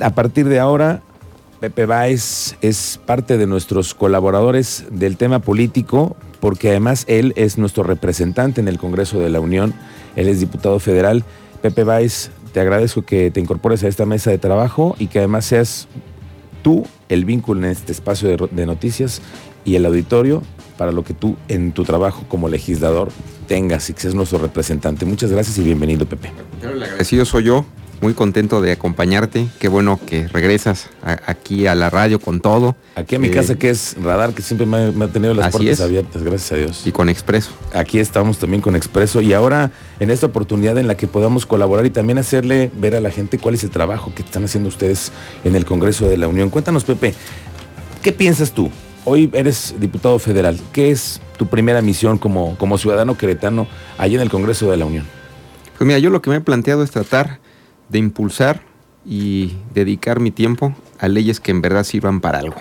a partir de ahora, Pepe Báez es parte de nuestros colaboradores del tema político, porque además él es nuestro representante en el Congreso de la Unión, él es diputado federal. Pepe Báez, te agradezco que te incorpores a esta mesa de trabajo y que además seas tú el vínculo en este espacio de, noticias y el auditorio para lo que tú en tu trabajo como legislador tengas y que seas nuestro representante. Muchas gracias y bienvenido, Pepe. Agradecido soy yo, muy contento de acompañarte. Qué bueno que regresas aquí a la radio con todo. Aquí a mi Eh, casa, que es Radar, que siempre me ha, me ha tenido las puertas es. abiertas, gracias a Dios. Y con Expreso. Aquí estamos también con Expreso y ahora en esta oportunidad en la que podamos colaborar y también hacerle ver a la gente cuál es el trabajo que están haciendo ustedes en el Congreso de la Unión. Cuéntanos, Pepe, ¿qué piensas tú? Hoy eres diputado federal. ¿Qué es tu primera misión como, como ciudadano queretano allá en el Congreso de la Unión? Pues mira, yo lo que me he planteado es tratar de impulsar y dedicar mi tiempo a leyes que en verdad sirvan para algo.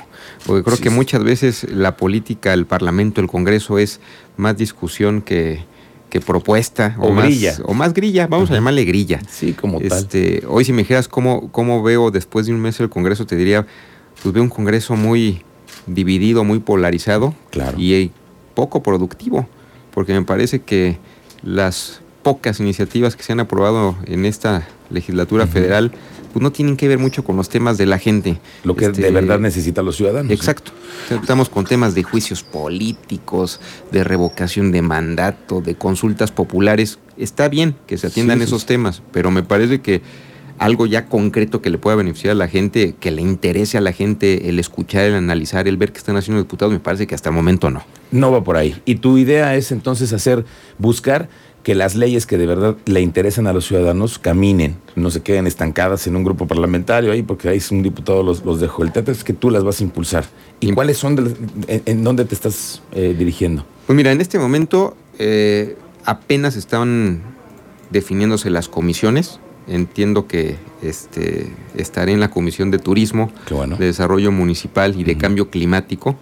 Porque creo Sí, que muchas veces la política, el Parlamento, el Congreso es más discusión que, que propuesta. O más, grilla. O más grilla, vamos a llamarle grilla. Sí, como tal. Este, hoy si me dijeras cómo, cómo veo después de un mes el Congreso, te diría, pues veo un Congreso muy dividido, muy polarizado Claro. y poco productivo, porque me parece que las pocas iniciativas que se han aprobado en esta legislatura federal, pues no tienen que ver mucho con los temas de la gente. Lo que Este, de verdad necesitan los ciudadanos. Exacto. Sea, Estamos con temas de juicios políticos, de revocación de mandato, de consultas populares. Está bien que se atiendan Sí, sí, esos sí. temas, pero me parece que algo ya concreto que le pueda beneficiar a la gente, que le interese a la gente el escuchar, el analizar, el ver qué están haciendo los diputados, me parece que hasta el momento no. No va por ahí. Y tu idea es entonces hacer, buscar que las leyes que de verdad le interesan a los ciudadanos caminen, no se queden estancadas en un grupo parlamentario ahí, porque ahí es un diputado los, los dejó. El teatro es que tú las vas a impulsar. ¿Y cuáles son, de en, en dónde te estás eh, dirigiendo? Pues mira, en este momento eh, apenas están definiéndose las comisiones. Entiendo que este, estaré en la Comisión de Turismo, bueno. de Desarrollo Municipal y de. Cambio Climático.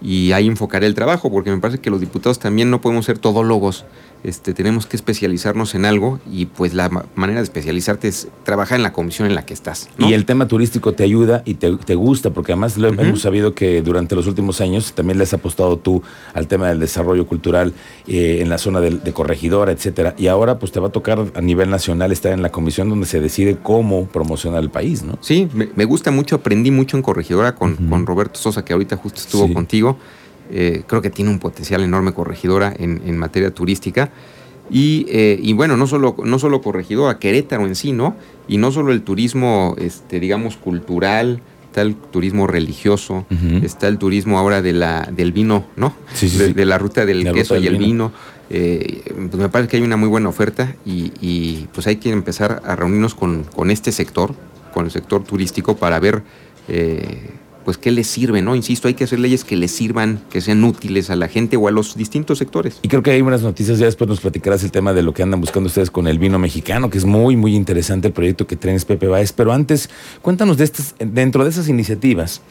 Y ahí enfocaré el trabajo, porque me parece que los diputados también no podemos ser todólogos. Este, tenemos que especializarnos en algo y pues la ma- manera de especializarte es trabajar en la comisión en la que estás. ¿no? Y el tema turístico te ayuda y te, te gusta, porque además lo hemos sabido que durante los últimos años también le has apostado tú al tema del desarrollo cultural eh, en la zona de, de corregidora, etcétera. Y ahora pues te va a tocar a nivel nacional estar en la comisión donde se decide cómo promocionar el país, ¿no? Sí, me, me gusta mucho, aprendí mucho en Corregidora con, con Roberto Sosa, que ahorita justo estuvo Sí. contigo. Eh, creo que tiene un potencial enorme Corregidora en, en materia turística. Y, eh, y bueno, no solo, no solo Corregidora, Querétaro en sí, ¿no? Y no solo el turismo, este, digamos, cultural, está el turismo religioso, está el turismo ahora de la, del vino, ¿no? Sí, sí, de, sí. de la ruta del La queso ruta y el vino. vino. Pues me parece que hay una muy buena oferta y, pues hay que empezar a reunirnos con, este sector, con el sector turístico, para ver eh, pues qué les sirve, ¿no? Insisto, hay que hacer leyes que les sirvan, que sean útiles a la gente o a los distintos sectores. Y creo que hay buenas noticias, ya después nos platicarás el tema de lo que andan buscando ustedes con el vino mexicano, que es muy, muy interesante el proyecto que traes Pepe Baez. Pero antes, cuéntanos de estas, dentro de esas iniciativas,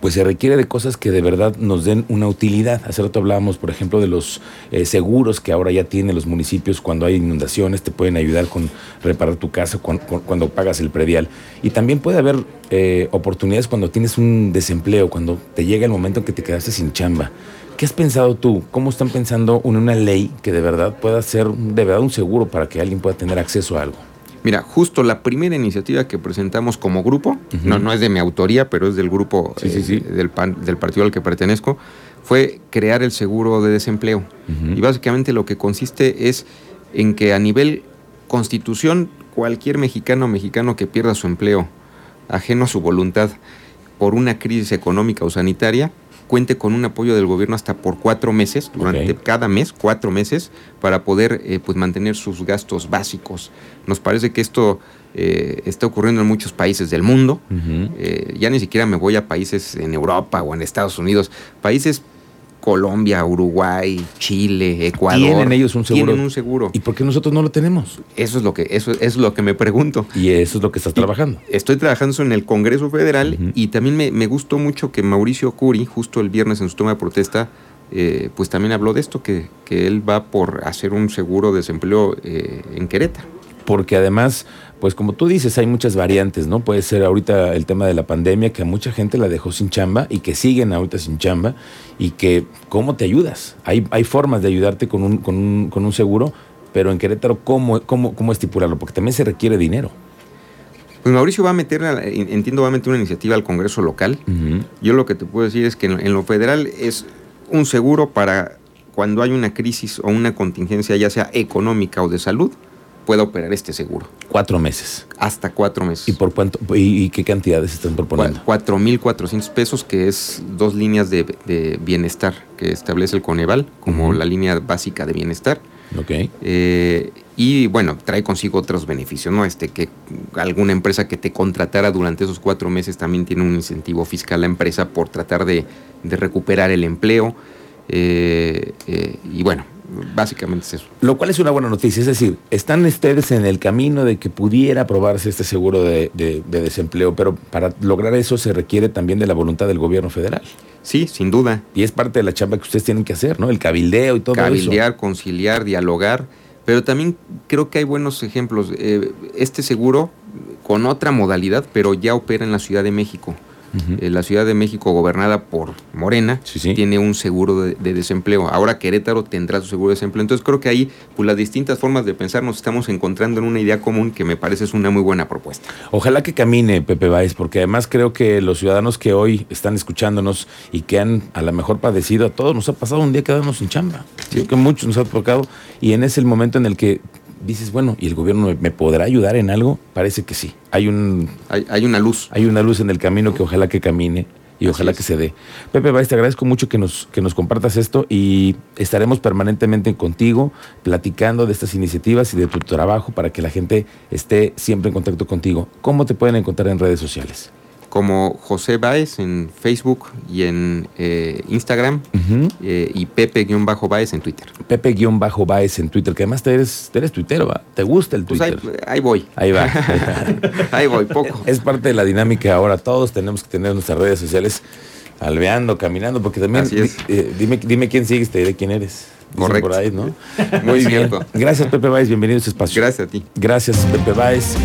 pues se requiere de cosas que de verdad nos den una utilidad. Hace rato hablábamos, por ejemplo, de los eh, seguros que ahora ya tienen los municipios cuando hay inundaciones, te pueden ayudar con reparar tu casa cuan- cu- cuando, pagas el predial. Y también puede haber eh, oportunidades cuando tienes un desempleo, cuando te llega el momento en que te quedaste sin chamba. ¿Qué has pensado tú? ¿Cómo están pensando en una ley que de verdad pueda ser de verdad un seguro para que alguien pueda tener acceso a algo? Mira, justo la primera iniciativa que presentamos como grupo, no, no es de mi autoría, pero es del grupo Sí, sí, eh, sí. Del, pan- del partido al que pertenezco, fue crear el seguro de desempleo. Y básicamente lo que consiste es en que a nivel constitución, cualquier mexicano o mexicano que pierda su empleo ajeno a su voluntad por una crisis económica o sanitaria, cuente con un apoyo del gobierno hasta por cuatro meses, durante cada mes, cuatro meses, para poder eh, pues mantener sus gastos básicos. Nos parece que esto eh, está ocurriendo en muchos países del mundo. Eh, ya ni siquiera me voy a países en Europa o en Estados Unidos, países Colombia, Uruguay, Chile, Ecuador. ¿Tienen ellos un seguro? Tienen un seguro. ¿Y por qué nosotros no lo tenemos? Eso es lo que, eso, es lo que me pregunto. Y eso es lo que estás trabajando. Estoy trabajando eso en el Congreso Federal y también me, me gustó mucho que Mauricio Curi, justo el viernes en su toma de protesta, eh, pues también habló de esto, que, que él va por hacer un seguro de desempleo eh, en Querétaro. Porque además pues como tú dices, hay muchas variantes, ¿no? Puede ser ahorita el tema de la pandemia, que a mucha gente la dejó sin chamba y que siguen ahorita sin chamba y que, ¿cómo te ayudas? Hay, hay formas de ayudarte con un, con un, con un seguro, pero en Querétaro, ¿cómo, cómo, ¿cómo estipularlo? Porque también se requiere dinero. Pues Mauricio va a meter, entiendo, va a meter una iniciativa al Congreso local. Yo lo que te puedo decir es que en lo federal es un seguro para cuando hay una crisis o una contingencia, ya sea económica o de salud, pueda operar este seguro. Cuatro meses. Hasta cuatro meses. ¿Y por cuánto y, qué cantidades están proponiendo? Cuatro mil cuatrocientos pesos, que es dos líneas de, bienestar que establece el Coneval como la línea básica de bienestar. Ok. Eh, y bueno, trae consigo otros beneficios, ¿no? Este, que alguna empresa que te contratara durante esos cuatro meses también tiene un incentivo fiscal a la empresa por tratar de, recuperar el empleo. Eh, eh, y bueno, básicamente es eso. Lo cual es una buena noticia, es decir, están ustedes en el camino de que pudiera aprobarse este seguro de, desempleo, pero para lograr eso se requiere también de la voluntad del gobierno federal. Sí, sin duda. Y es parte de la chamba que ustedes tienen que hacer, ¿no? El cabildeo y todo eso. Cabildear, conciliar, dialogar, pero también creo que hay buenos ejemplos. Eh, este seguro, con otra modalidad, pero ya opera en la Ciudad de México. Eh, la Ciudad de México, gobernada por Morena, tiene un seguro de, desempleo. Ahora Querétaro tendrá su seguro de desempleo. Entonces creo que ahí, pues las distintas formas de pensar nos estamos encontrando en una idea común que me parece es una muy buena propuesta. Ojalá que camine, Pepe Báez, porque además creo que los ciudadanos que hoy están escuchándonos y que han a lo mejor padecido, a todos nos ha pasado un día quedarnos sin chamba. Sí. que muchos nos ha tocado y en ese momento en el que dices, bueno, ¿y el gobierno me, podrá ayudar en algo? Parece que sí. Hay, un, hay, una luz. Hay una luz en el camino que ojalá que camine y ojalá que se dé. Pepe Báez, te agradezco mucho que nos, que nos compartas esto y estaremos permanentemente contigo platicando de estas iniciativas y de tu trabajo para que la gente esté siempre en contacto contigo. ¿Cómo te pueden encontrar en redes sociales? Como José Baez en Facebook y en eh, Instagram eh, y Pepe-Baez en Twitter. Pepe-Baez en Twitter, que además te eres, eres tuitero, ¿va? ¿Te gusta el pues Twitter? ahí, voy. Ahí va. ahí voy, poco. Es parte de la dinámica ahora. Todos tenemos que tener nuestras redes sociales alveando, caminando, porque también eh, dime, dime quién sigues, te diré quién eres. Correcto. Por ahí, ¿no? Muy bien. Gracias, Pepe Baez. Bienvenido a este espacio. Gracias a ti. Gracias, Pepe Baez.